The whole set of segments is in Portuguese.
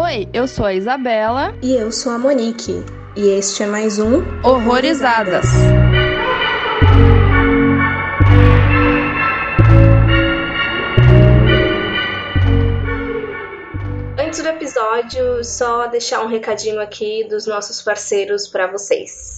Oi, eu sou a Isabela. E eu sou a Monique. E este é mais um Horrorizadas. Antes do episódio, só deixar um recadinho aqui dos nossos parceiros para vocês.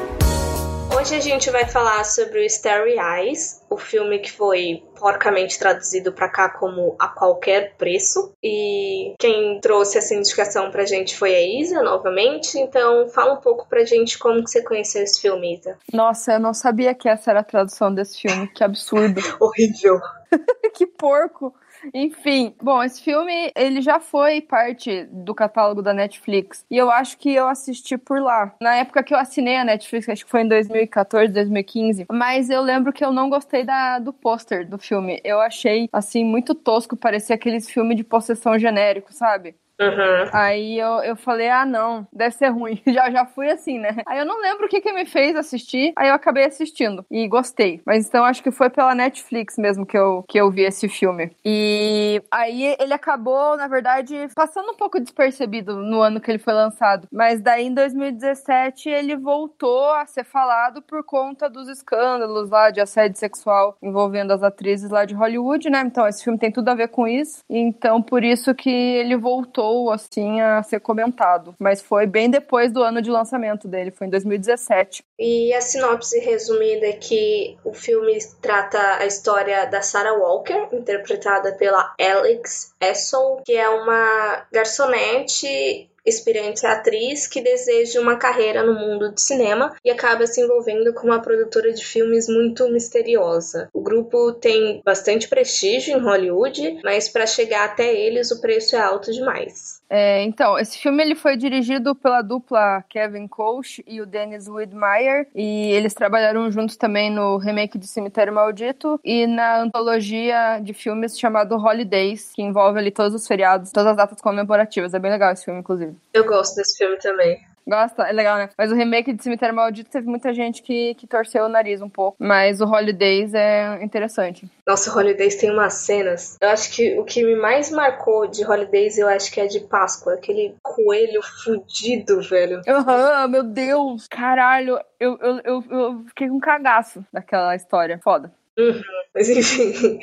Hoje a gente vai falar sobre o Starry Eyes, o filme que foi porcamente traduzido para cá como A Qualquer Preço. E quem trouxe essa indicação pra gente foi a Isa, novamente. Então fala um pouco pra gente como que você conheceu esse filme, Isa. Nossa, eu não sabia que essa era a tradução desse filme. Que absurdo. Horrível. que porco. Enfim, bom, esse filme ele já foi parte do catálogo da Netflix e eu acho que eu assisti por lá. Na época que eu assinei a Netflix, acho que foi em 2014, 2015, mas eu lembro que eu não gostei da, do pôster do filme. Eu achei assim muito tosco, parecia aqueles filmes de possessão genérico, sabe? Uhum. Aí eu, eu falei, ah, não, deve ser ruim. Já, já fui assim, né? Aí eu não lembro o que, que me fez assistir, aí eu acabei assistindo e gostei. Mas então acho que foi pela Netflix mesmo que eu, que eu vi esse filme. E aí ele acabou, na verdade, passando um pouco despercebido no ano que ele foi lançado. Mas daí em 2017 ele voltou a ser falado por conta dos escândalos lá de assédio sexual envolvendo as atrizes lá de Hollywood, né? Então esse filme tem tudo a ver com isso. Então por isso que ele voltou assim a ser comentado, mas foi bem depois do ano de lançamento dele, foi em 2017. E a sinopse resumida é que o filme trata a história da Sarah Walker, interpretada pela Alex Essel, que é uma garçonete experiente atriz que deseja uma carreira no mundo de cinema e acaba se envolvendo com uma produtora de filmes muito misteriosa. O grupo tem bastante prestígio em Hollywood, mas para chegar até eles o preço é alto demais. É, então, esse filme ele foi dirigido pela dupla Kevin Coach e o Dennis Widmeyer, e eles trabalharam juntos também no remake de Cemitério Maldito e na antologia de filmes chamado Holidays, que envolve ali todos os feriados, todas as datas comemorativas. É bem legal esse filme, inclusive. Eu gosto desse filme também. Gosta? É legal, né? Mas o remake de Cemitério Maldito teve muita gente que, que torceu o nariz um pouco. Mas o Holidays é interessante. Nossa, o Holidays tem umas cenas. Eu acho que o que me mais marcou de Holidays, eu acho que é de Páscoa. Aquele coelho fudido, velho. Aham, uhum, meu Deus. Caralho, eu, eu, eu, eu fiquei com um cagaço daquela história. Foda. Uhum. Mas enfim.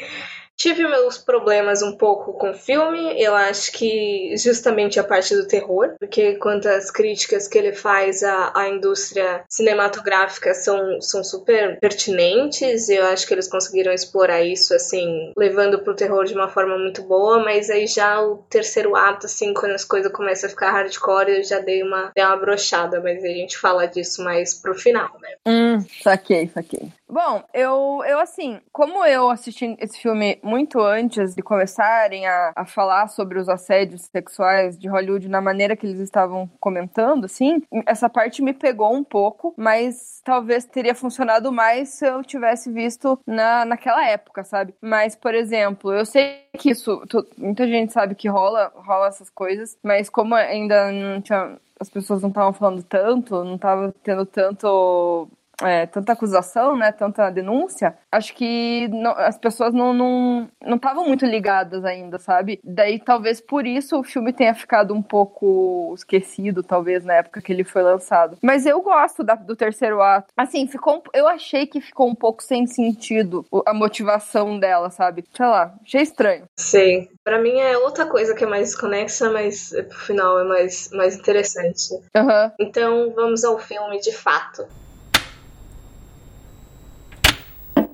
Tive meus problemas um pouco com o filme, eu acho que justamente a parte do terror, porque quantas críticas que ele faz à, à indústria cinematográfica são, são super pertinentes, eu acho que eles conseguiram explorar isso, assim, levando pro terror de uma forma muito boa, mas aí já o terceiro ato, assim, quando as coisas começam a ficar hardcore, eu já dei uma, dei uma brochada, mas a gente fala disso mais pro final, né? Hum, saquei, saquei. Bom, eu, eu assim, como eu assisti esse filme muito antes de começarem a, a falar sobre os assédios sexuais de Hollywood na maneira que eles estavam comentando, assim, essa parte me pegou um pouco, mas talvez teria funcionado mais se eu tivesse visto na, naquela época, sabe? Mas, por exemplo, eu sei que isso, muita gente sabe que rola, rola essas coisas, mas como ainda não tinha as pessoas não estavam falando tanto, não tava tendo tanto é, tanta acusação, né, tanta denúncia, acho que não, as pessoas não estavam não, não muito ligadas ainda, sabe? Daí talvez por isso o filme tenha ficado um pouco esquecido, talvez, na época que ele foi lançado. Mas eu gosto da, do terceiro ato. Assim, ficou eu achei que ficou um pouco sem sentido a motivação dela, sabe? Sei lá, achei estranho. Sim. Pra mim é outra coisa que é mais desconexa, mas pro final é mais, mais interessante. Uhum. Então vamos ao filme de fato.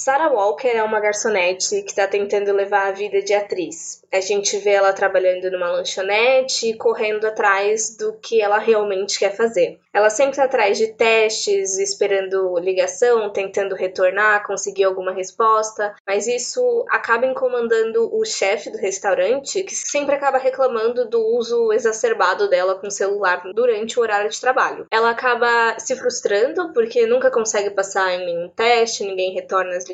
Sarah Walker é uma garçonete que está tentando levar a vida de atriz. A gente vê ela trabalhando numa lanchonete e correndo atrás do que ela realmente quer fazer. Ela sempre está atrás de testes, esperando ligação, tentando retornar, conseguir alguma resposta, mas isso acaba incomodando o chefe do restaurante, que sempre acaba reclamando do uso exacerbado dela com o celular durante o horário de trabalho. Ela acaba se frustrando porque nunca consegue passar em nenhum teste, ninguém retorna as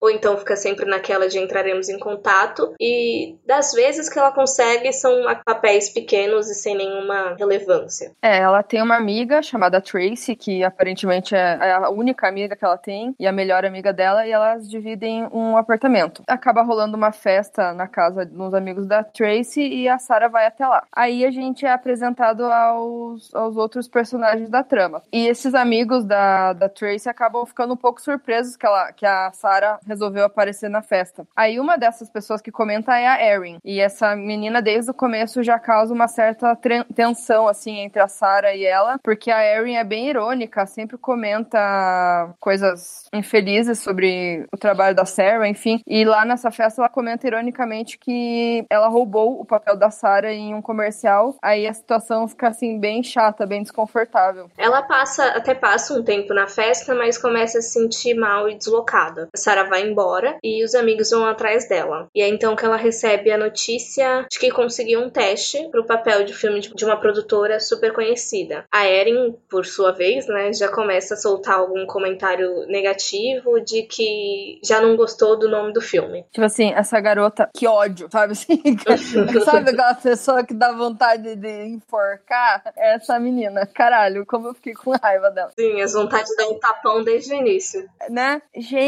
ou então fica sempre naquela de entraremos em contato, e das vezes que ela consegue são papéis pequenos e sem nenhuma relevância. É, ela tem uma amiga chamada Tracy, que aparentemente é, é a única amiga que ela tem e a melhor amiga dela, e elas dividem um apartamento. Acaba rolando uma festa na casa dos amigos da Tracy e a Sarah vai até lá. Aí a gente é apresentado aos, aos outros personagens da trama. E esses amigos da, da Tracy acabam ficando um pouco surpresos que, ela, que a Sarah resolveu aparecer na festa. Aí uma dessas pessoas que comenta é a Erin. E essa menina, desde o começo, já causa uma certa tensão, assim, entre a Sarah e ela, porque a Erin é bem irônica, sempre comenta coisas infelizes sobre o trabalho da Sarah, enfim. E lá nessa festa ela comenta ironicamente que ela roubou o papel da Sarah em um comercial. Aí a situação fica assim bem chata, bem desconfortável. Ela passa, até passa um tempo na festa, mas começa a se sentir mal e deslocada. A Sarah vai embora e os amigos vão atrás dela. E é então que ela recebe a notícia de que conseguiu um teste para o papel de filme de uma produtora super conhecida. A Erin, por sua vez, né, já começa a soltar algum comentário negativo de que já não gostou do nome do filme. Tipo assim, essa garota, que ódio, sabe assim? sabe aquela pessoa que dá vontade de enforcar? É essa menina. Caralho, como eu fiquei com raiva dela. Sim, as vontades de dar um tapão desde o início. Né? Gente,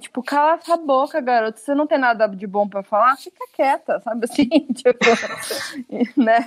tipo, cala essa boca, garota. Você não tem nada de bom para falar? Fica quieta, sabe assim? tipo, né?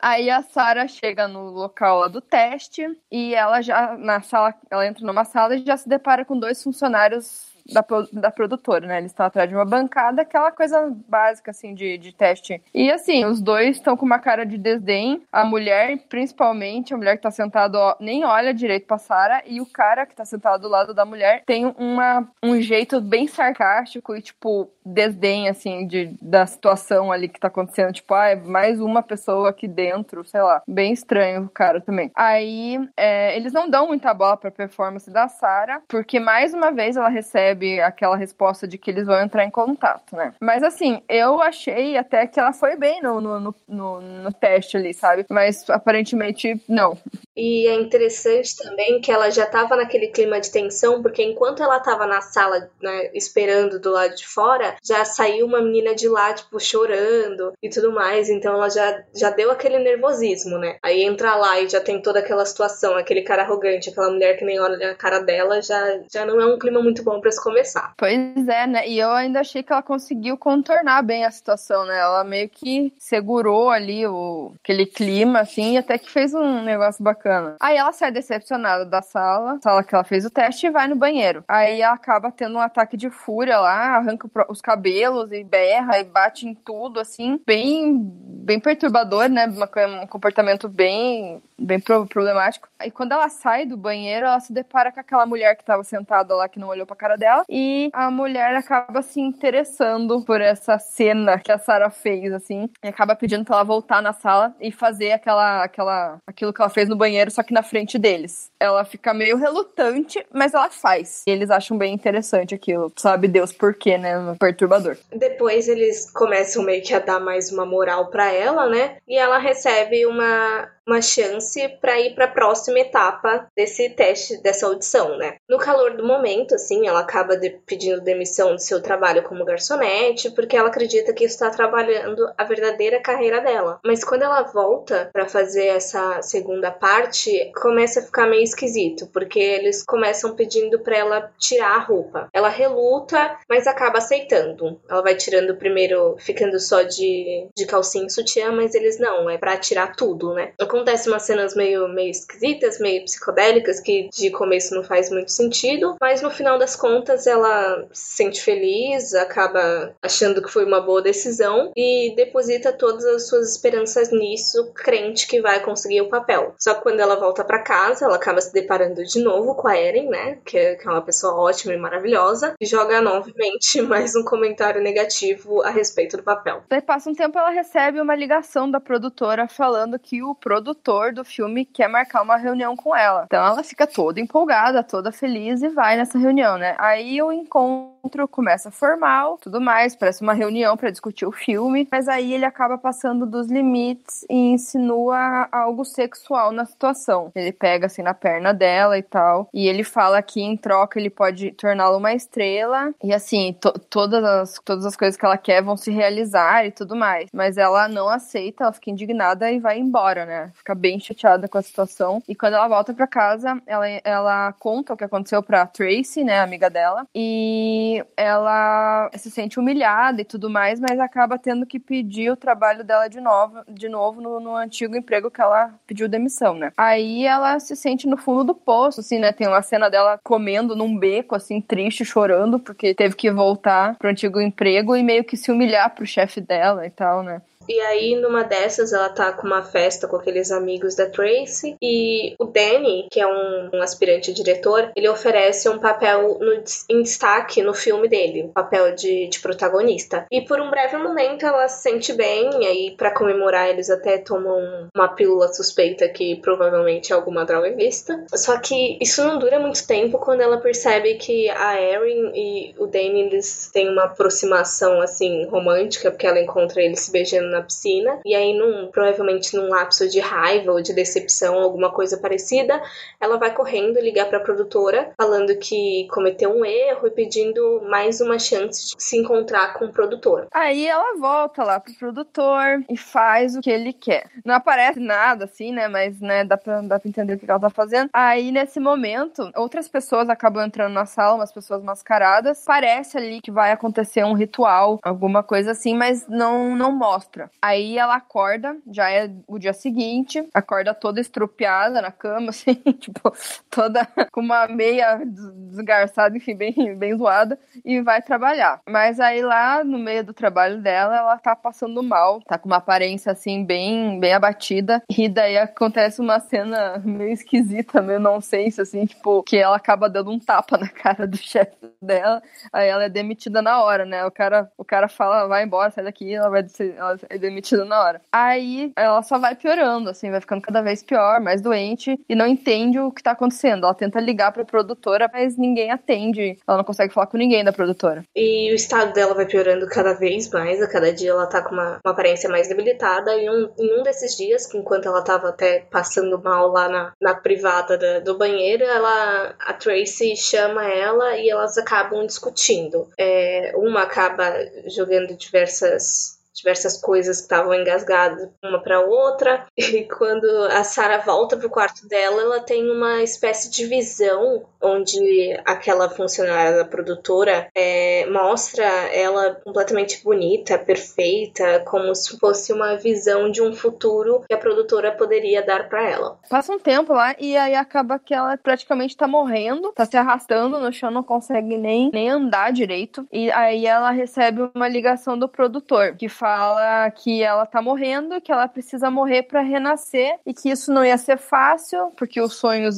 Aí a Sara chega no local lá do teste e ela já, na sala, ela entra numa sala e já se depara com dois funcionários da, da produtora, né? Eles estão atrás de uma bancada, aquela coisa básica, assim, de, de teste. E, assim, os dois estão com uma cara de desdém. A mulher, principalmente, a mulher que tá sentada, ó, nem olha direito pra Sarah. E o cara que tá sentado do lado da mulher tem uma, um jeito bem sarcástico e, tipo, desdém, assim, de, da situação ali que tá acontecendo. Tipo, ah, é mais uma pessoa aqui dentro, sei lá. Bem estranho o cara também. Aí, é, eles não dão muita bola pra performance da Sarah, porque, mais uma vez, ela recebe recebe aquela resposta de que eles vão entrar em contato, né? Mas assim, eu achei até que ela foi bem no, no, no, no teste ali, sabe? Mas aparentemente não. E é interessante também que ela já tava naquele clima de tensão, porque enquanto ela tava na sala, né, esperando do lado de fora, já saiu uma menina de lá, tipo, chorando e tudo mais. Então ela já, já deu aquele nervosismo, né? Aí entra lá e já tem toda aquela situação, aquele cara arrogante, aquela mulher que nem olha a cara dela, já, já não é um clima muito bom para se começar. Pois é, né? E eu ainda achei que ela conseguiu contornar bem a situação, né? Ela meio que segurou ali o, aquele clima, assim, e até que fez um negócio bacana. Aí ela sai decepcionada da sala, sala que ela fez o teste, e vai no banheiro. Aí ela acaba tendo um ataque de fúria lá, arranca os cabelos e berra e bate em tudo, assim, bem, bem perturbador, né? Um comportamento bem, bem problemático. Aí quando ela sai do banheiro, ela se depara com aquela mulher que tava sentada lá, que não olhou pra cara dela dela. E a mulher acaba se interessando por essa cena que a Sarah fez, assim. E acaba pedindo pra ela voltar na sala e fazer aquela, aquela, aquilo que ela fez no banheiro, só que na frente deles. Ela fica meio relutante, mas ela faz. E eles acham bem interessante aquilo. Sabe Deus por quê, né? Perturbador. Depois eles começam meio que a dar mais uma moral para ela, né? E ela recebe uma uma chance para ir para a próxima etapa desse teste, dessa audição, né? No calor do momento, assim, ela acaba de, pedindo demissão do seu trabalho como garçonete, porque ela acredita que está trabalhando a verdadeira carreira dela. Mas quando ela volta para fazer essa segunda parte, começa a ficar meio esquisito, porque eles começam pedindo para ela tirar a roupa. Ela reluta, mas acaba aceitando. Ela vai tirando primeiro, ficando só de, de calcinha e sutiã, mas eles não, é para tirar tudo, né? Acontece umas cenas meio, meio esquisitas, meio psicodélicas, que de começo não faz muito sentido, mas no final das contas ela se sente feliz, acaba achando que foi uma boa decisão e deposita todas as suas esperanças nisso, crente que vai conseguir o papel. Só que quando ela volta para casa, ela acaba se deparando de novo com a Eren, né? Que é, que é uma pessoa ótima e maravilhosa, e joga novamente mais um comentário negativo a respeito do papel. Daí passa um tempo, ela recebe uma ligação da produtora falando que o produtor do filme quer marcar uma reunião com ela. Então ela fica toda empolgada, toda feliz e vai nessa reunião, né? Aí o encontro começa formal, tudo mais, parece uma reunião para discutir o filme, mas aí ele acaba passando dos limites e insinua algo sexual na situação. Ele pega assim na perna dela e tal, e ele fala que em troca ele pode torná-la uma estrela e assim, to todas as todas as coisas que ela quer vão se realizar e tudo mais. Mas ela não aceita, ela fica indignada e vai embora, né? Fica bem chateada com a situação. E quando ela volta para casa, ela, ela conta o que aconteceu pra Tracy, né, amiga dela, e ela se sente humilhada e tudo mais, mas acaba tendo que pedir o trabalho dela de novo, de novo no, no antigo emprego que ela pediu demissão, né? Aí ela se sente no fundo do poço, assim, né? Tem uma cena dela comendo num beco, assim, triste, chorando, porque teve que voltar pro antigo emprego e meio que se humilhar pro chefe dela e tal, né? E aí, numa dessas, ela tá com uma festa com aqueles amigos da Tracy. E o Danny, que é um, um aspirante diretor, ele oferece um papel no, em destaque no filme dele, um papel de, de protagonista. E por um breve momento ela se sente bem, e aí, para comemorar, eles até tomam uma pílula suspeita que provavelmente é alguma droga ilícita. Só que isso não dura muito tempo quando ela percebe que a Erin e o Danny eles têm uma aproximação assim romântica, porque ela encontra ele se beijando na na piscina, e aí, num, provavelmente num lapso de raiva ou de decepção, alguma coisa parecida, ela vai correndo ligar para a produtora, falando que cometeu um erro e pedindo mais uma chance de se encontrar com o produtor. Aí ela volta lá pro produtor e faz o que ele quer. Não aparece nada assim, né? Mas, né, dá pra, dá pra entender o que ela tá fazendo. Aí, nesse momento, outras pessoas acabam entrando na sala, umas pessoas mascaradas. Parece ali que vai acontecer um ritual, alguma coisa assim, mas não, não mostra. Aí ela acorda, já é o dia seguinte, acorda toda estrupiada na cama, assim, tipo, toda com uma meia desgarçada, enfim, bem, bem zoada, e vai trabalhar. Mas aí lá no meio do trabalho dela, ela tá passando mal, tá com uma aparência assim, bem, bem abatida, e daí acontece uma cena meio esquisita, meio nonsense, assim, tipo, que ela acaba dando um tapa na cara do chefe dela, aí ela é demitida na hora, né? O cara, o cara fala, vai embora, sai daqui, ela vai ela é demitida na hora. Aí ela só vai piorando, assim, vai ficando cada vez pior, mais doente e não entende o que tá acontecendo. Ela tenta ligar pra produtora, mas ninguém atende. Ela não consegue falar com ninguém da produtora. E o estado dela vai piorando cada vez mais. A cada dia ela tá com uma, uma aparência mais debilitada. E um, em um desses dias, enquanto ela tava até passando mal lá na, na privada da, do banheiro, ela, a Tracy chama ela e elas acabam discutindo. É, uma acaba jogando diversas diversas coisas que estavam engasgadas uma para outra. E quando a Sarah volta pro quarto dela, ela tem uma espécie de visão onde aquela funcionária da produtora é, mostra ela completamente bonita, perfeita, como se fosse uma visão de um futuro que a produtora poderia dar para ela. Passa um tempo lá e aí acaba que ela praticamente tá morrendo, tá se arrastando no chão, não consegue nem, nem andar direito. E aí ela recebe uma ligação do produtor que fala fala que ela tá morrendo, que ela precisa morrer para renascer e que isso não ia ser fácil, porque os sonhos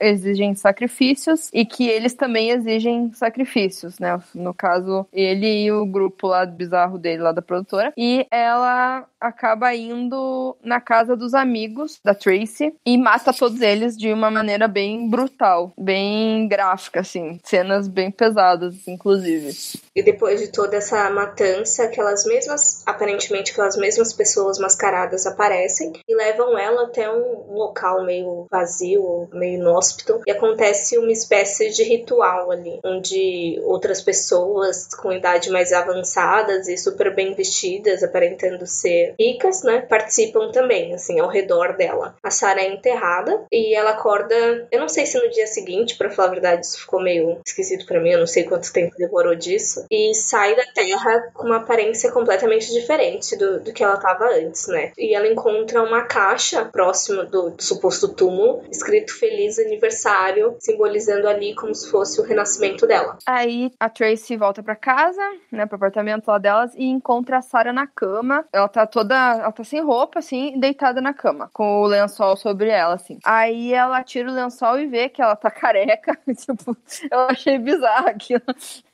exigem sacrifícios e que eles também exigem sacrifícios, né? No caso, ele e o grupo lá bizarro dele, lá da produtora. E ela acaba indo na casa dos amigos da Tracy e mata todos eles de uma maneira bem brutal, bem gráfica, assim. Cenas bem pesadas, inclusive. E depois de toda essa matança, aquelas mesmas aparentemente aquelas mesmas pessoas mascaradas aparecem e levam ela até um local meio vazio, meio inóspito, e acontece uma espécie de ritual ali, onde outras pessoas com idade mais avançadas e super bem vestidas, aparentando ser ricas, né, participam também, assim, ao redor dela. A Sarah é enterrada e ela acorda, eu não sei se no dia seguinte, para falar a verdade, isso ficou meio esquisito para mim, eu não sei quanto tempo demorou disso, e sai da terra com uma aparência completamente diferente do, do que ela estava antes, né? E ela encontra uma caixa próxima do, do suposto túmulo, escrito Feliz Aniversário, simbolizando ali como se fosse o renascimento dela. Aí a Tracy volta para casa, né, pro apartamento lá delas e encontra a Sarah na cama. Ela tá toda, ela tá sem roupa assim, deitada na cama, com o lençol sobre ela assim. Aí ela tira o lençol e vê que ela tá careca, tipo, eu achei bizarro aquilo.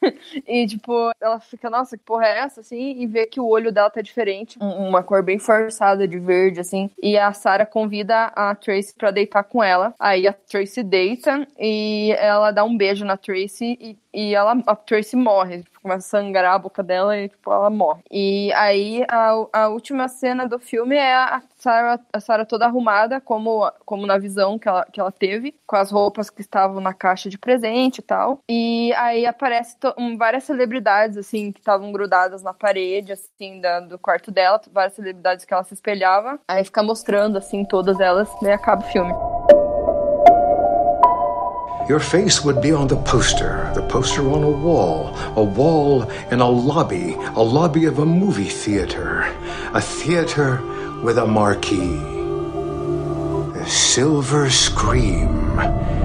e tipo, ela fica, nossa, que porra é essa assim? E vê que o olho dela tá diferente, uma cor bem forçada de verde assim. E a Sarah convida a Tracy para deitar com ela. Aí a Tracy deita e ela dá um beijo na Tracy e, e ela, a Tracy morre começa a sangrar a boca dela e, tipo, ela morre. E aí, a, a última cena do filme é a Sarah, a Sarah toda arrumada, como, como na visão que ela, que ela teve, com as roupas que estavam na caixa de presente e tal. E aí aparece um, várias celebridades, assim, que estavam grudadas na parede, assim, da, do quarto dela, várias celebridades que ela se espelhava. Aí fica mostrando, assim, todas elas, e acaba o filme. Your face would be on the poster, the poster on a wall, a wall in a lobby, a lobby of a movie theater, a theater with a marquee. A silver scream.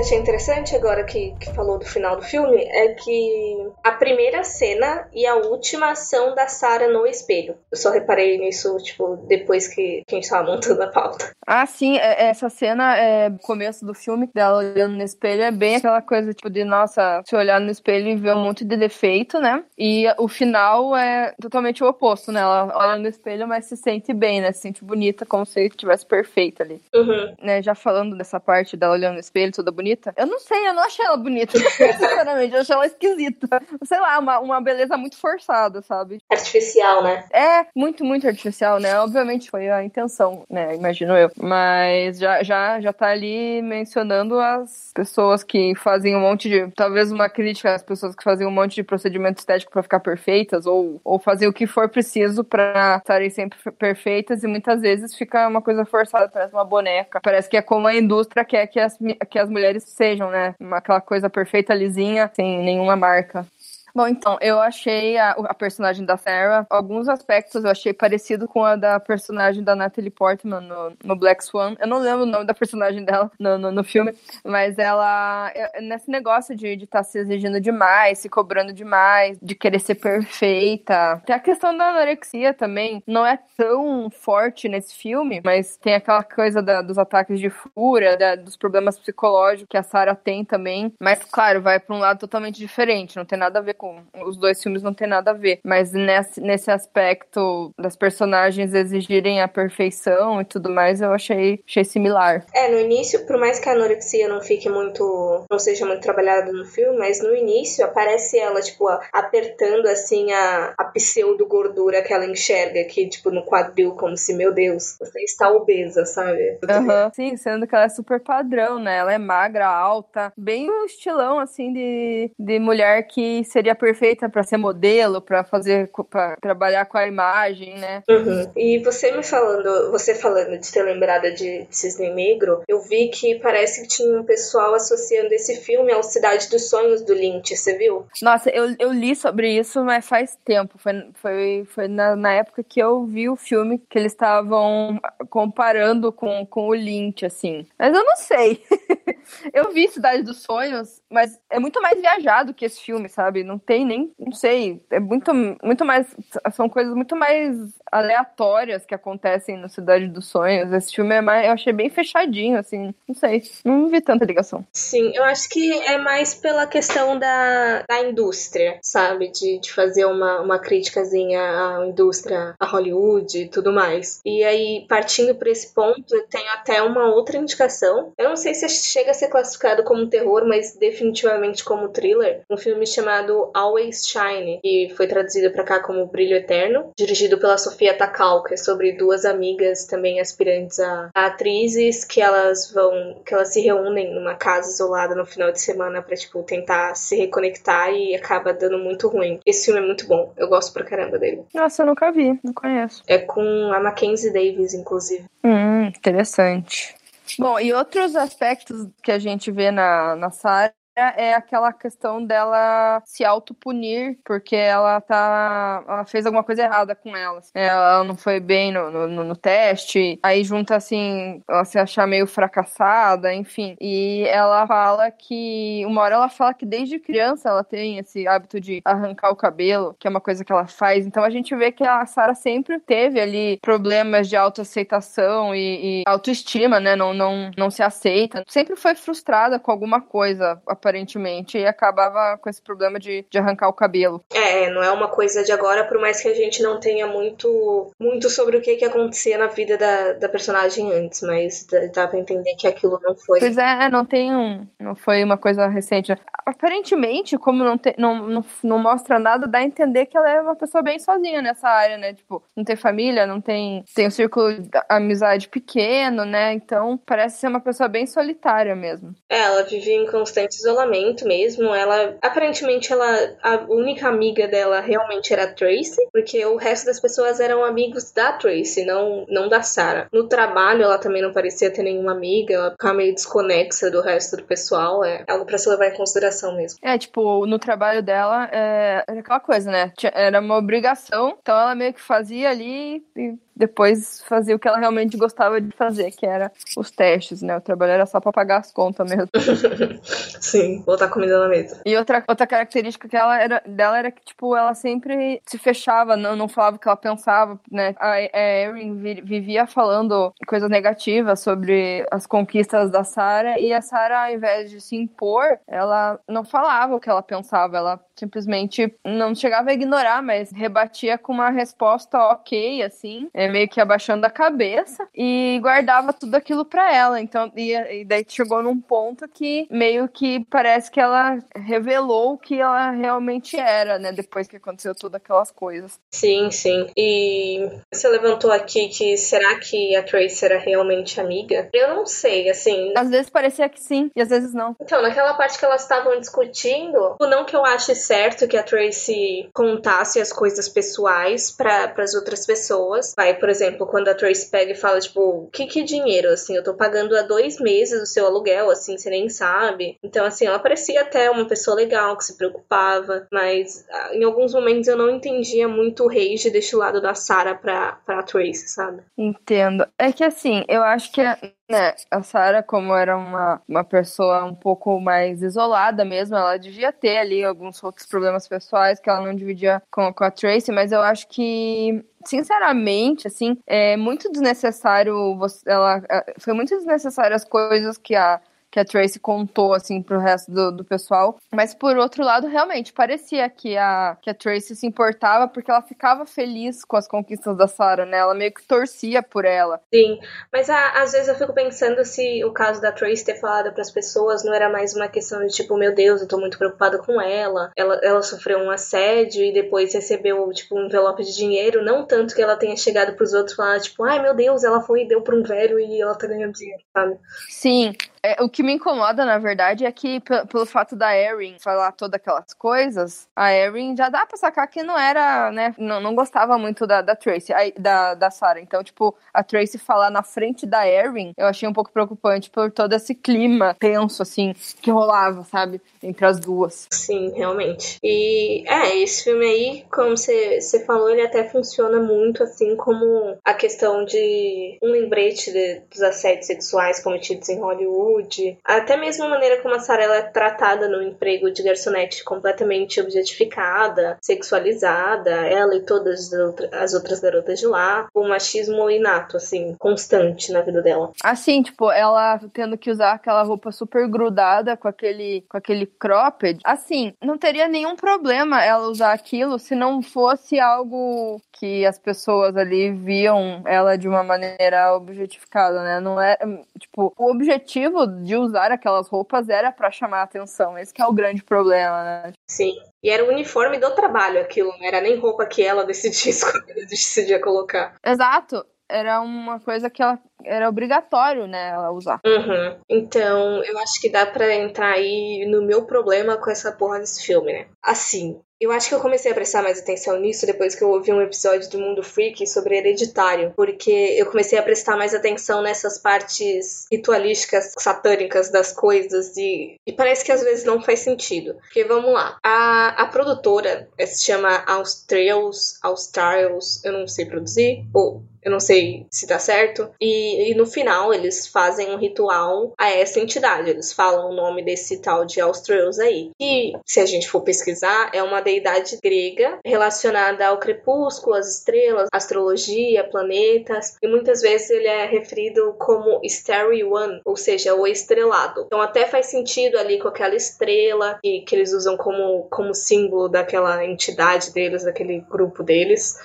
Que eu achei interessante agora que, que falou do final do filme é que a primeira cena e a última são da Sarah no espelho. Eu só reparei nisso, tipo, depois que, que a gente tava montando a pauta. Ah, sim, é, essa cena é começo do filme, dela olhando no espelho, é bem aquela coisa, tipo, de nossa, se olhar no espelho e ver um monte de defeito, né? E o final é totalmente o oposto, né? Ela olha no espelho, mas se sente bem, né? Se sente bonita, como se estivesse perfeita ali. Uhum. Né? Já falando dessa parte dela olhando no espelho, toda bonita. Eu não sei, eu não achei ela bonita, sinceramente. Eu achei ela esquisita. Sei lá, uma, uma beleza muito forçada, sabe? Artificial, né? É, muito, muito artificial, né? Obviamente foi a intenção, né? Imagino eu. Mas já, já, já tá ali mencionando as pessoas que fazem um monte de. Talvez uma crítica às pessoas que fazem um monte de procedimento estético para ficar perfeitas, ou, ou fazer o que for preciso para estarem sempre perfeitas, e muitas vezes fica uma coisa forçada, parece uma boneca. Parece que é como a indústria quer que as, que as mulheres sejam, né? Aquela coisa perfeita, lisinha, sem nenhuma marca. Bom, então, eu achei a, a, personagem da Sarah, alguns aspectos eu achei parecido com a da personagem da Natalie Portman no, no Black Swan. Eu não lembro o nome da personagem dela no, no, no filme, mas ela, nesse negócio de estar tá se exigindo demais, se cobrando demais, de querer ser perfeita. Tem a questão da anorexia também, não é tão forte nesse filme, mas tem aquela coisa da, dos ataques de fúria, da, dos problemas psicológicos que a Sarah tem também. Mas, claro, vai para um lado totalmente diferente, não tem nada a ver com. Os dois filmes não tem nada a ver. Mas nesse, nesse aspecto das personagens exigirem a perfeição e tudo mais, eu achei, achei similar. É, no início, por mais que a anorexia não fique muito. não seja muito trabalhada no filme, mas no início aparece ela, tipo, apertando assim a, a pseudo-gordura que ela enxerga aqui, tipo, no quadril, como se, meu Deus, você está obesa, sabe? Uhum. Sim, sendo que ela é super padrão, né? Ela é magra, alta, bem um estilão, assim, de, de mulher que seria seria perfeita para ser modelo, para fazer, para trabalhar com a imagem, né? Uhum. E você me falando, você falando de ter lembrada de Cisne Negro, eu vi que parece que tinha um pessoal associando esse filme ao Cidade dos Sonhos do Lynch, você viu? Nossa, eu, eu li sobre isso, mas faz tempo. Foi, foi, foi na, na época que eu vi o filme que eles estavam comparando com, com o Lynch, assim. Mas eu não sei. eu vi Cidade dos Sonhos, mas é muito mais viajado que esse filme, sabe? Não tem nem, não sei, é muito, muito mais, são coisas muito mais aleatórias que acontecem no Cidade dos Sonhos. Esse filme é mais, eu achei bem fechadinho, assim, não sei, não vi tanta ligação. Sim, eu acho que é mais pela questão da, da indústria, sabe? De, de fazer uma, uma criticazinha à indústria, a Hollywood e tudo mais. E aí, partindo por esse ponto, eu tenho até uma outra indicação. Eu não sei se chega a ser classificado como terror, mas definitivamente como thriller. Um filme chamado Always Shine, que foi traduzido para cá como Brilho Eterno, dirigido pela Sofia Takal, que é sobre duas amigas também aspirantes a, a atrizes que elas vão, que elas se reúnem numa casa isolada no final de semana para tipo tentar se reconectar e acaba dando muito ruim. Esse filme é muito bom, eu gosto pra caramba dele. Nossa, eu nunca vi, não conheço. É com a Mackenzie Davis, inclusive. Hum, interessante. Bom, e outros aspectos que a gente vê na, na Sarah é aquela questão dela se autopunir porque ela tá. Ela fez alguma coisa errada com ela. Assim. Ela não foi bem no, no, no, teste. Aí junta assim, ela se achar meio fracassada, enfim. E ela fala que. Uma hora ela fala que desde criança ela tem esse hábito de arrancar o cabelo, que é uma coisa que ela faz. Então a gente vê que a Sarah sempre teve ali problemas de autoaceitação e, e autoestima, né? Não, não, não se aceita. Sempre foi frustrada com alguma coisa, aparentemente, e acabava com esse problema de, de arrancar o cabelo. É, não é uma coisa de agora, por mais que a gente não tenha muito, muito sobre o que, que acontecia na vida da, da personagem antes, mas dá pra entender que aquilo não foi. Pois é, não tem um. Não foi uma coisa recente. Aparentemente, como não, te, não, não, não mostra nada, dá a entender que ela é uma pessoa bem sozinha nessa área, né? Tipo, não tem família, não tem. Tem um círculo de amizade pequeno, né? Então parece ser uma pessoa bem solitária mesmo. É, ela vivia em constante isolamento mesmo. Ela, aparentemente, ela, a única amiga dela realmente era a Tracy, porque o resto das pessoas eram amigos da Tracy, não, não da Sarah. No trabalho, ela também não parecia ter nenhuma amiga, ela ficava meio desconexa do resto do pessoal. É algo para se levar em consideração mesmo. É, tipo, no trabalho dela, é, era aquela coisa, né? Era uma obrigação, então ela meio que fazia ali e depois fazia o que ela realmente gostava de fazer, que era os testes, né? O trabalho era só pra pagar as contas mesmo. Sim, botar comida na mesa. E outra, outra característica que ela era, dela era que, tipo, ela sempre se fechava, não, não falava o que ela pensava, né? A, Erin vivia falando coisas negativas sobre as conquistas da Sarah, e a Sarah, ao invés de se impor, ela não falava o que ela pensava, ela simplesmente não chegava a ignorar, mas rebatia com uma resposta ok, assim, é, meio que abaixando a cabeça e guardava tudo aquilo para ela. Então, e, e, daí chegou num ponto que meio que parece que ela revelou o que ela realmente era, né? Depois que aconteceu todas aquelas coisas. Sim, sim. E você levantou aqui que será que a Tracy era realmente amiga? Eu não sei, assim. Às vezes parecia que sim, e às vezes não. Então, naquela parte que elas estavam discutindo, não que eu ache certo que a Tracy contasse as coisas pessoais para as outras pessoas. Vai, por exemplo, quando a Tracy pega e fala, tipo, o que que é dinheiro? Assim, eu tô pagando há dois meses o seu aluguel, assim, você nem sabe. Então, assim, ela parecia até uma pessoa legal, que se preocupava, mas ah, em alguns momentos eu não entendia muito o rage deste lado da Sarah pra, pra Tracy, sabe? Entendo. É que, assim, eu acho que né, a Sarah, como era uma, uma pessoa um pouco mais isolada mesmo, ela devia ter ali alguns outros problemas pessoais que ela não dividia com, com a Tracy, mas eu acho que sinceramente, assim, é muito desnecessário você, ela é, foi muito desnecessário as coisas que a que a Tracy contou, assim, pro resto do, do pessoal. Mas, por outro lado, realmente, parecia que a, que a Tracy se importava porque ela ficava feliz com as conquistas da Sarah, né? Ela meio que torcia por ela. Sim, mas a, às vezes eu fico pensando se o caso da Tracy ter falado para as pessoas não era mais uma questão de tipo, meu Deus, eu tô muito preocupada com ela. Ela, ela sofreu um assédio e depois recebeu, tipo, um envelope de dinheiro. Não tanto que ela tenha chegado pros outros e falar, tipo, ai meu Deus, ela foi e deu pra um velho e ela tá ganhando dinheiro, sabe? Sim, é, o que me incomoda, na verdade, é que pelo fato da Erin falar todas aquelas coisas, a Erin já dá pra sacar que não era, né? Não, não gostava muito da, da Tracy, da, da Sarah. Então, tipo, a Tracy falar na frente da Erin, eu achei um pouco preocupante por todo esse clima tenso, assim, que rolava, sabe? Entre as duas. Sim, realmente. E é, esse filme aí, como você falou, ele até funciona muito assim como a questão de um lembrete de, dos assédios sexuais cometidos em Hollywood Até mesmo a maneira como a Sarah é tratada no emprego de garçonete, completamente objetificada, sexualizada, ela e todas as outras garotas de lá, o machismo inato, assim, constante na vida dela. Assim, tipo, ela tendo que usar aquela roupa super grudada com aquele, com aquele cropped, assim, não teria nenhum problema ela usar aquilo se não fosse algo que as pessoas ali viam ela de uma maneira objetificada, né? Não é, tipo, o objetivo de usar aquelas roupas era para chamar a atenção. Esse é o grande problema, né? Sim. E era o uniforme do trabalho aquilo, não era nem roupa que ela decidia, decidia colocar. Exato era uma coisa que ela era obrigatório, né, ela usar. Uhum. Então, eu acho que dá para entrar aí no meu problema com essa porra desse filme, né? Assim, Eu acho que eu comecei a prestar mais atenção nisso depois que eu ouvi um episódio do Mundo Freak sobre hereditário, porque eu comecei a prestar mais atenção nessas partes ritualísticas satânicas das coisas e, e parece que às vezes não faz sentido. Porque vamos lá, a, a produtora se chama Australs, Australs, eu não sei produzir, ou eu não sei se tá certo. E, e, no final eles fazem um ritual a essa entidade. Eles falam o nome desse tal de Australs aí. E se a gente for pesquisar, é uma deidade grega relacionada ao crepúsculo, às estrelas, astrologia, planetas. E muitas vezes ele é referido como Starry One, ou seja, o estrelado. Então até faz sentido ali com aquela estrela que, que eles usam como, como símbolo daquela entidade deles, daquele grupo deles.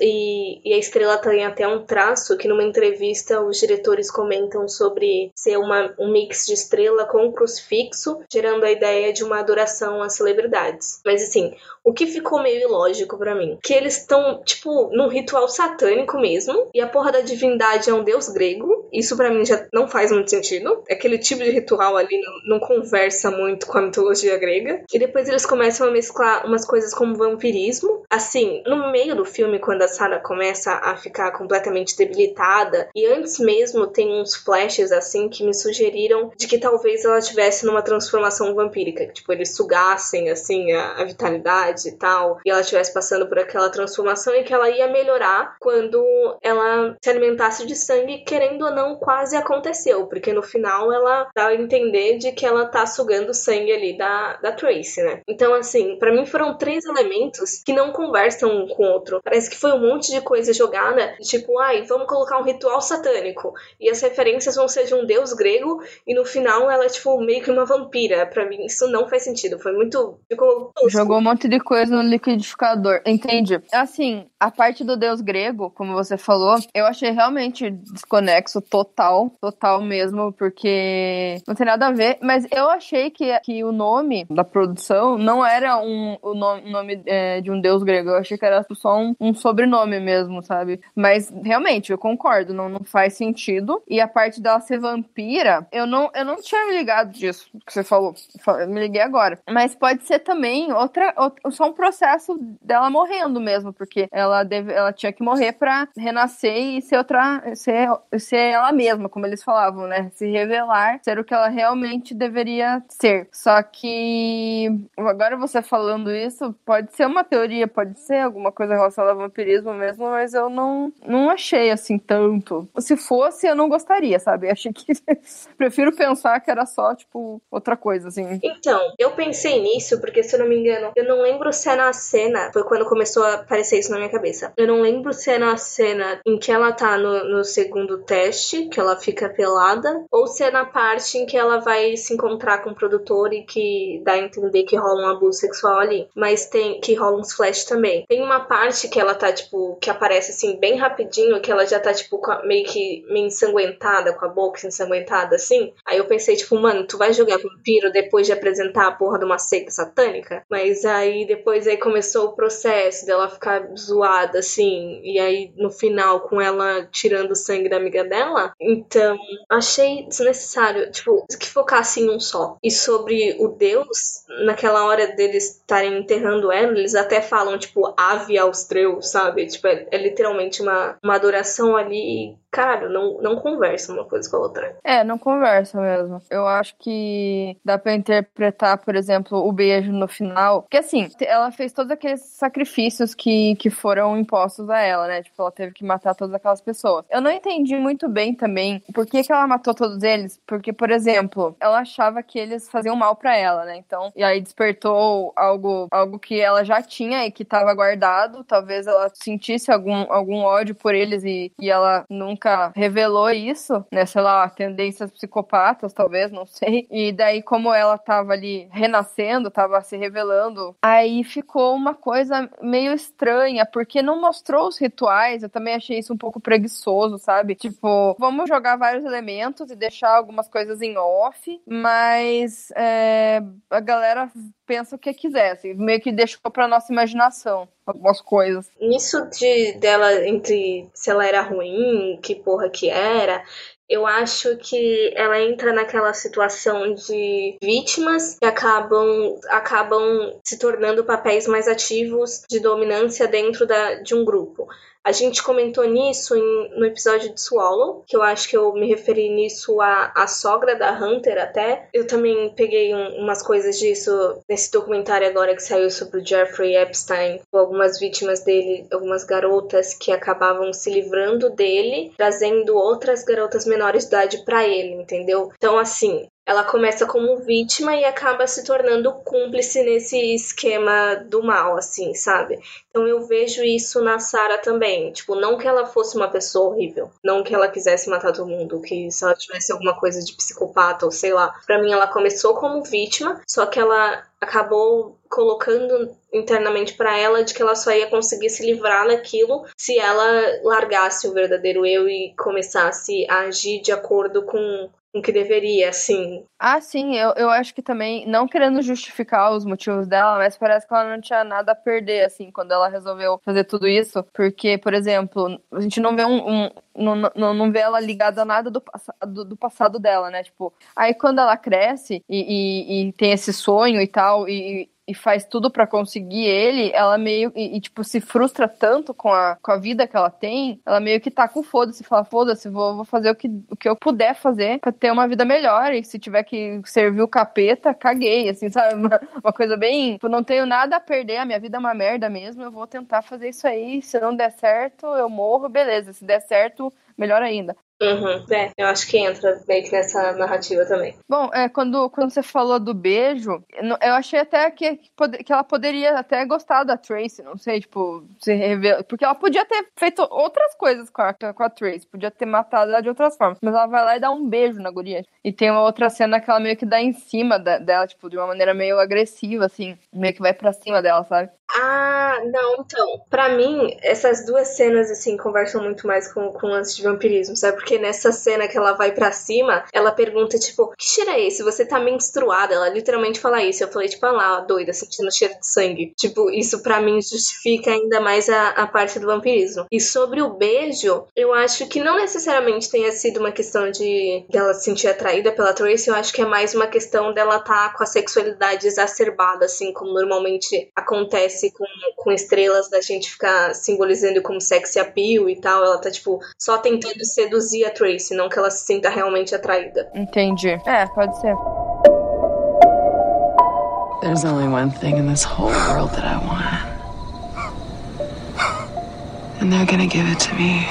E, e a estrela tem até um traço que numa entrevista os diretores comentam sobre ser uma, um mix de estrela com um crucifixo, gerando a ideia de uma adoração às celebridades. Mas assim, o que ficou meio ilógico para mim, que eles estão tipo num ritual satânico mesmo, e a porra da divindade é um deus grego. Isso para mim já não faz muito sentido. Aquele tipo de ritual ali não, não conversa muito com a mitologia grega. E depois eles começam a mesclar umas coisas como vampirismo. Assim, no meio do filme, quando a Sarah começa a ficar com completamente debilitada. E antes mesmo tem uns flashes assim que me sugeriram de que talvez ela estivesse numa transformação vampírica, que tipo eles sugassem assim a, a vitalidade e tal, e ela estivesse passando por aquela transformação e que ela ia melhorar quando ela se alimentasse de sangue, querendo ou não, quase aconteceu, porque no final ela dá a entender de que ela tá sugando sangue ali da, da Tracy, né? Então, assim, para mim foram três elementos que não conversam um com o outro. Parece que foi um monte de coisa jogada, Tipo, ai, vamos colocar um ritual satânico. E as referências vão ser de um deus grego, e no final ela é, tipo, meio que uma vampira. Pra mim, isso não faz sentido. Foi muito. Ficou. Jogou um monte de coisa no liquidificador. Entendi. Assim, a parte do deus grego, como você falou, eu achei realmente desconexo total. Total mesmo, porque não tem nada a ver. Mas eu achei que, que o nome da produção não era um, o nome, nome é, de um deus grego. Eu achei que era só um, um sobrenome mesmo, sabe? Mas mas realmente, eu concordo, não, não faz sentido. E a parte dela ser vampira, eu não, eu não tinha me ligado disso que você falou. Eu me liguei agora. Mas pode ser também outra, outra só um processo dela morrendo mesmo, porque ela, deve, ela tinha que morrer pra renascer e ser outra. Ser, ser ela mesma, como eles falavam, né? Se revelar, ser o que ela realmente deveria ser. Só que agora você falando isso, pode ser uma teoria, pode ser alguma coisa relacionada ao vampirismo mesmo, mas eu não, não achei assim tanto. Se fosse, eu não gostaria, sabe? Achei que. Prefiro pensar que era só, tipo, outra coisa, assim. Então, eu pensei nisso, porque se eu não me engano, eu não lembro se é na cena. Foi quando começou a aparecer isso na minha cabeça. Eu não lembro se é na cena em que ela tá no, no segundo teste, que ela fica pelada, ou se é na parte em que ela vai se encontrar com o produtor e que dá a entender que rola um abuso sexual ali. Mas tem que rola uns flash também. Tem uma parte que ela tá, tipo, que aparece assim, bem rápido rapidinho que ela já tá, tipo, meio que meio ensanguentada, com a boca ensanguentada, assim. Aí eu pensei, tipo, mano, tu vai jogar vampiro depois de apresentar a porra de uma seita satânica? Mas aí depois aí começou o processo dela ficar zoada, assim. E aí no final, com ela tirando o sangue da amiga dela. Então, achei desnecessário, tipo, que focasse em um só. E sobre o Deus, naquela hora deles estarem enterrando ela, eles até falam, tipo, ave austreu, sabe? Tipo, é, é literalmente uma uma, adoração ali cara, não, não conversa uma coisa com a outra. É, não conversa mesmo. Eu acho que dá pra interpretar, por exemplo, o beijo no final. Porque assim, ela fez todos aqueles sacrifícios que, que foram impostos a ela, né? Tipo, ela teve que matar todas aquelas pessoas. Eu não entendi muito bem também por que, que ela matou todos eles. Porque, por exemplo, ela achava que eles faziam mal para ela, né? Então, e aí despertou algo, algo que ela já tinha e que tava guardado. Talvez ela sentisse algum, algum ódio por eles e, e ela nunca revelou isso, né? Sei lá, tendências psicopatas, talvez, não sei. E daí, como ela tava ali renascendo, tava se revelando, aí ficou uma coisa meio estranha, porque não mostrou os rituais. Eu também achei isso um pouco preguiçoso, sabe? Tipo, vamos jogar vários elementos e deixar algumas coisas em off, mas é, a galera pensa o que quiser, assim, meio que deixou pra nossa imaginação algumas coisas. Isso de dela entre se ela era ruim, que porra que era, Eu acho que ela entra naquela situação de vítimas que acabam, acabam se tornando papéis mais ativos de dominância dentro da, de um grupo. A gente comentou nisso em, no episódio de Swallow, que eu acho que eu me referi nisso à, à sogra da Hunter até. Eu também peguei um, umas coisas disso nesse documentário agora que saiu sobre o Jeffrey Epstein, com algumas vítimas dele, algumas garotas que acabavam se livrando dele, trazendo outras garotas menores de idade para ele, entendeu? Então, assim, ela começa como vítima e acaba se tornando cúmplice nesse esquema do mal, assim, sabe? Então eu vejo isso na Sarah também. Tipo, não que ela fosse uma pessoa horrível, não que ela quisesse matar todo mundo, que se ela tivesse alguma coisa de psicopata ou sei lá. Para mim ela começou como vítima, só que ela acabou colocando internamente para ela de que ela só ia conseguir se livrar daquilo se ela largasse o verdadeiro eu e começasse a agir de acordo com o que deveria, assim. Ah, sim, eu, eu acho que também, não querendo justificar os motivos dela, mas parece que ela não tinha nada a perder, assim, quando ela resolveu fazer tudo isso. Porque, por exemplo, a gente não vê um. um não, não, não vê ela ligada a nada do, do, do passado dela, né? Tipo, aí quando ela cresce e, e, e tem esse sonho e tal, e, e faz tudo para conseguir ele, ela meio e, e, tipo se frustra tanto com a, com a vida que ela tem, ela meio que tá com foda-se, fala foda-se, vou, vou fazer o que, o que eu puder fazer para ter uma vida melhor e se tiver que servir o capeta, caguei, assim, sabe? Uma, uma coisa bem, tipo, não tenho nada a perder, a minha vida é uma merda mesmo, eu vou tentar fazer isso aí, se não der certo, eu morro, beleza, se der certo, melhor ainda. Uhum. É, eu acho que entra meio que nessa narrativa também. Bom, é, quando, quando você falou do beijo, eu achei até que, que ela poderia até gostar da Tracy, não sei, tipo, se revela. Porque ela podia ter feito outras coisas com a, com a Tracy, podia ter matado ela de outras formas, mas ela vai lá e dá um beijo na guria. E tem uma outra cena que ela meio que dá em cima da, dela, tipo, de uma maneira meio agressiva, assim, meio que vai pra cima dela, sabe? Ah, não, então. Pra mim, essas duas cenas, assim, conversam muito mais com, com o lance de vampirismo, sabe? Porque nessa cena que ela vai para cima, ela pergunta, tipo, que cheiro é esse? Você tá menstruada? Ela literalmente fala isso. Eu falei, tipo, ah lá, doida, sentindo cheiro de sangue. Tipo, isso para mim justifica ainda mais a, a parte do vampirismo. E sobre o beijo, eu acho que não necessariamente tenha sido uma questão de dela se sentir atraída pela Tracy, eu acho que é mais uma questão dela tá com a sexualidade exacerbada, assim, como normalmente acontece com, com estrelas da gente ficar simbolizando como sex appeal e tal. Ela tá, tipo, só tentando seduzir a Tracy, não que ela se sinta realmente atraída. Entendi. É, pode ser. There's only one thing in this whole world that I want. And they're gonna give it to me.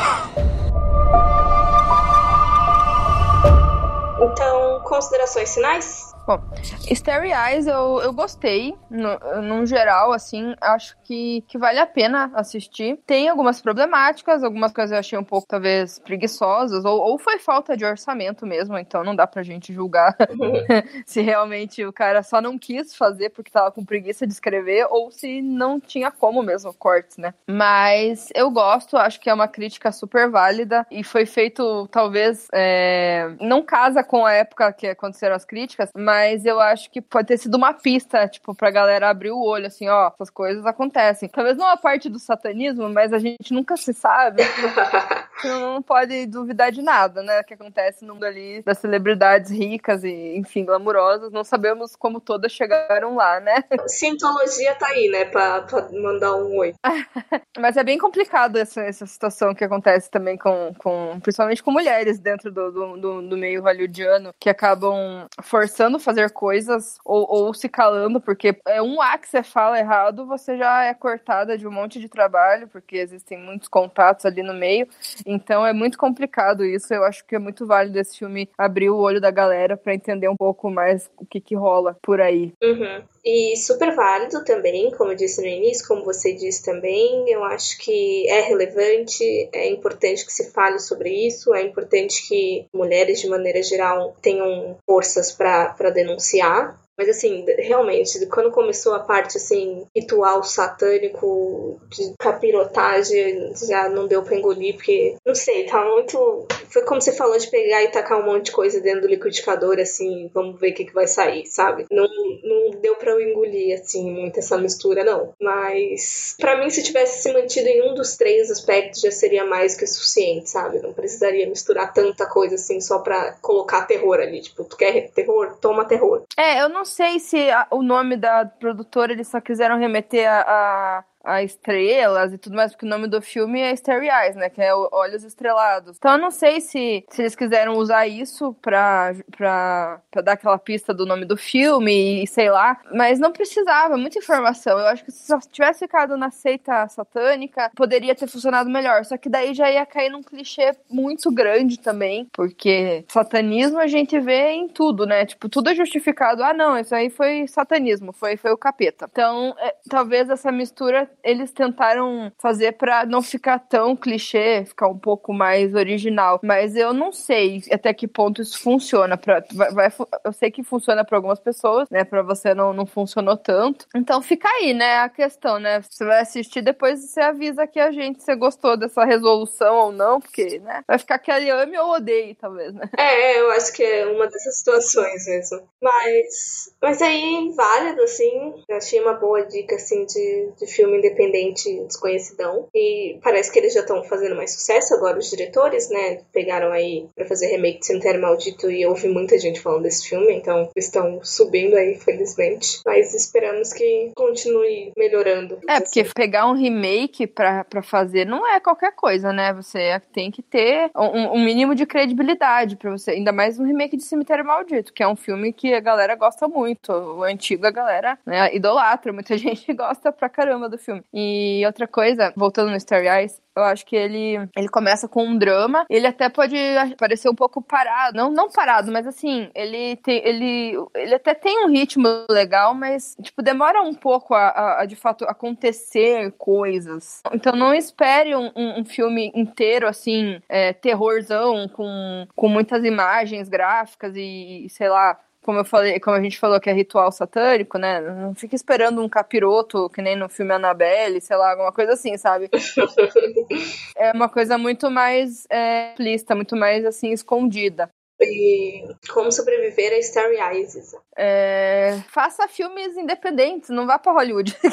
Então, considerações finais? Bom, Starry Eyes eu, eu gostei, no, no geral, assim, acho que, que vale a pena assistir. Tem algumas problemáticas, algumas coisas eu achei um pouco, talvez, preguiçosas, ou, ou foi falta de orçamento mesmo, então não dá pra gente julgar se realmente o cara só não quis fazer porque tava com preguiça de escrever, ou se não tinha como mesmo cortes, né? Mas eu gosto, acho que é uma crítica super válida, e foi feito, talvez, é, não casa com a época que aconteceram as críticas, mas mas eu acho que pode ter sido uma pista, tipo, pra galera abrir o olho, assim, ó, essas coisas acontecem. Talvez não a parte do satanismo, mas a gente nunca se sabe. Não pode duvidar de nada, né, que acontece no mundo ali das celebridades ricas e, enfim, glamurosas. Não sabemos como todas chegaram lá, né? Cientologia tá aí, né, pra, pra mandar um oi. mas é bem complicado essa, essa situação que acontece também com, com principalmente com mulheres dentro do, do, do, do meio hollywoodiano, que acabam forçando fazer coisas ou, ou se calando, porque é um A que você fala errado, você já é cortada de um monte de trabalho, porque existem muitos contatos ali no meio. Então é muito complicado isso. Eu acho que é muito válido esse filme abrir o olho da galera para entender um pouco mais o que, que rola por aí. Uhum. E super válido também, como eu disse no início, como você disse também, eu acho que é relevante, é importante que se fale sobre isso, é importante que mulheres, de maneira geral, tenham forças para denunciar Mas assim, realmente, quando começou a parte assim, ritual satânico de capirotagem, já não deu pra engolir, porque, não sei, tá muito. Foi como você falou de pegar e tacar um monte de coisa dentro do liquidificador, assim, vamos ver o que, que vai sair, sabe? Não, não deu pra eu engolir, assim, muito essa mistura, não. Mas, para mim, se tivesse se mantido em um dos três aspectos, já seria mais que o suficiente, sabe? Não precisaria misturar tanta coisa, assim, só pra colocar terror ali. Tipo, tu quer terror? Toma terror. É, eu não sei se a, o nome da produtora eles só quiseram remeter a, a a estrelas e tudo mais, porque o nome do filme é Starry Eyes, né? Que é Olhos Estrelados. Então eu não sei se, se eles quiseram usar isso pra, pra, pra dar aquela pista do nome do filme e sei lá, mas não precisava, muita informação. Eu acho que se só tivesse ficado na seita satânica, poderia ter funcionado melhor. Só que daí já ia cair num clichê muito grande também, porque satanismo a gente vê em tudo, né? Tipo, tudo é justificado. Ah, não, isso aí foi satanismo, foi, foi o capeta. Então, é, talvez essa mistura eles tentaram fazer para não ficar tão clichê, ficar um pouco mais original. Mas eu não sei até que ponto isso funciona. Pra, vai, vai eu sei que funciona para algumas pessoas, né? Para você não, não funcionou tanto. Então fica aí, né? A questão, né? Você vai assistir depois você avisa que a gente se gostou dessa resolução ou não, porque, né? Vai ficar aquele ame ou odeie, talvez, né? É, eu acho que é uma dessas situações mesmo. Mas, mas aí, válido, assim. Eu achei uma boa dica, assim, de, de filme independente desconhecidão. E parece que eles já estão fazendo mais sucesso agora, os diretores, né? Pegaram aí pra fazer remake de Cemitério Maldito e ouvi muita gente falando desse filme, então estão subindo aí, felizmente. Mas esperamos que continue melhorando. É, porque assim. pegar um remake pra, pra fazer não é qualquer coisa, né? Você tem que ter um, um mínimo de credibilidade pra você. Ainda mais um remake de Cemitério Maldito, que é um filme que a galera gosta muito. O antigo a galera né, idolatra, muita gente gosta pra caramba do filme filme. E outra coisa, voltando no Starry Eyes, eu acho que ele, ele começa com um drama. Ele até pode parecer um pouco parado. Não, não parado, mas assim, ele tem. Ele, ele até tem um ritmo legal, mas, tipo, demora um pouco a, a, a de fato acontecer coisas. Então não espere um, um, um filme inteiro, assim, é, terrorzão, com, com muitas imagens gráficas e, sei lá, como eu falei, como a gente falou que é ritual satânico, né? Não fica esperando um capiroto, que nem no filme Annabelle, sei lá, alguma coisa assim, sabe? é uma coisa muito mais é, muito mais assim, escondida. E como sobreviver a Starry Eyes? É, faça filmes independentes, não vá pra Hollywood.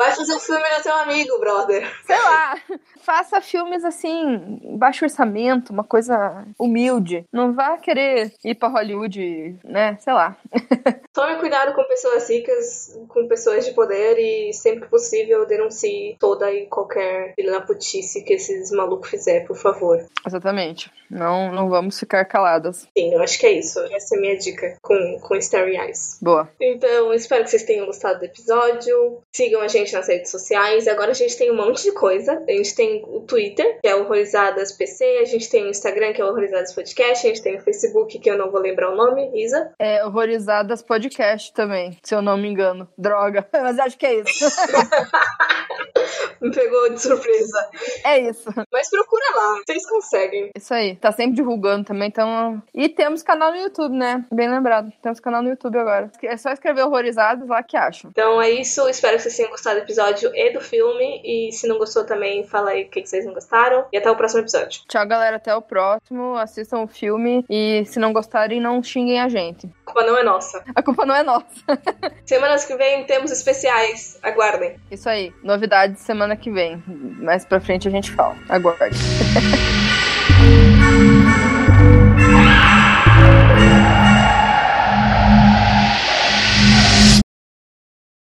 Vai fazer um filme do teu amigo, brother. Sei lá. Faça filmes assim, baixo orçamento, uma coisa humilde. Não vá querer ir pra Hollywood, né? Sei lá. Tome cuidado com pessoas ricas, com pessoas de poder e sempre que possível denuncie toda e qualquer filha da putice que esses malucos fizer, por favor. Exatamente. Não, não vamos ficar caladas. Sim, eu acho que é isso. Essa é a minha dica com, com Starry Eyes. Boa. Então, espero que vocês tenham gostado do episódio. Sigam a gente nas redes sociais. Agora a gente tem um monte de coisa. A gente tem o Twitter, que é Horrorizadas PC. A gente tem o Instagram, que é Horrorizadas Podcast. A gente tem o Facebook, que eu não vou lembrar o nome. Isa? É Horrorizadas Podcast também, se eu não me engano. Droga. Mas acho que é isso. me pegou de surpresa. É isso. Mas procura lá, vocês conseguem. Isso aí. Tá sempre divulgando também, então. E temos canal no YouTube, né? Bem lembrado. Temos canal no YouTube agora. É só escrever horrorizados lá que acham. Então é isso. Espero que vocês tenham gostado do episódio e do filme. E se não gostou também, fala aí o que vocês não gostaram. E até o próximo episódio. Tchau, galera. Até o próximo. Assistam o filme. E se não gostarem, não xinguem a gente. A culpa não é nossa. A culpa não é nossa. Semanas que vem temos especiais. Aguardem. Isso aí. Novidades semana que vem. Mais pra frente a gente fala. Aguarde.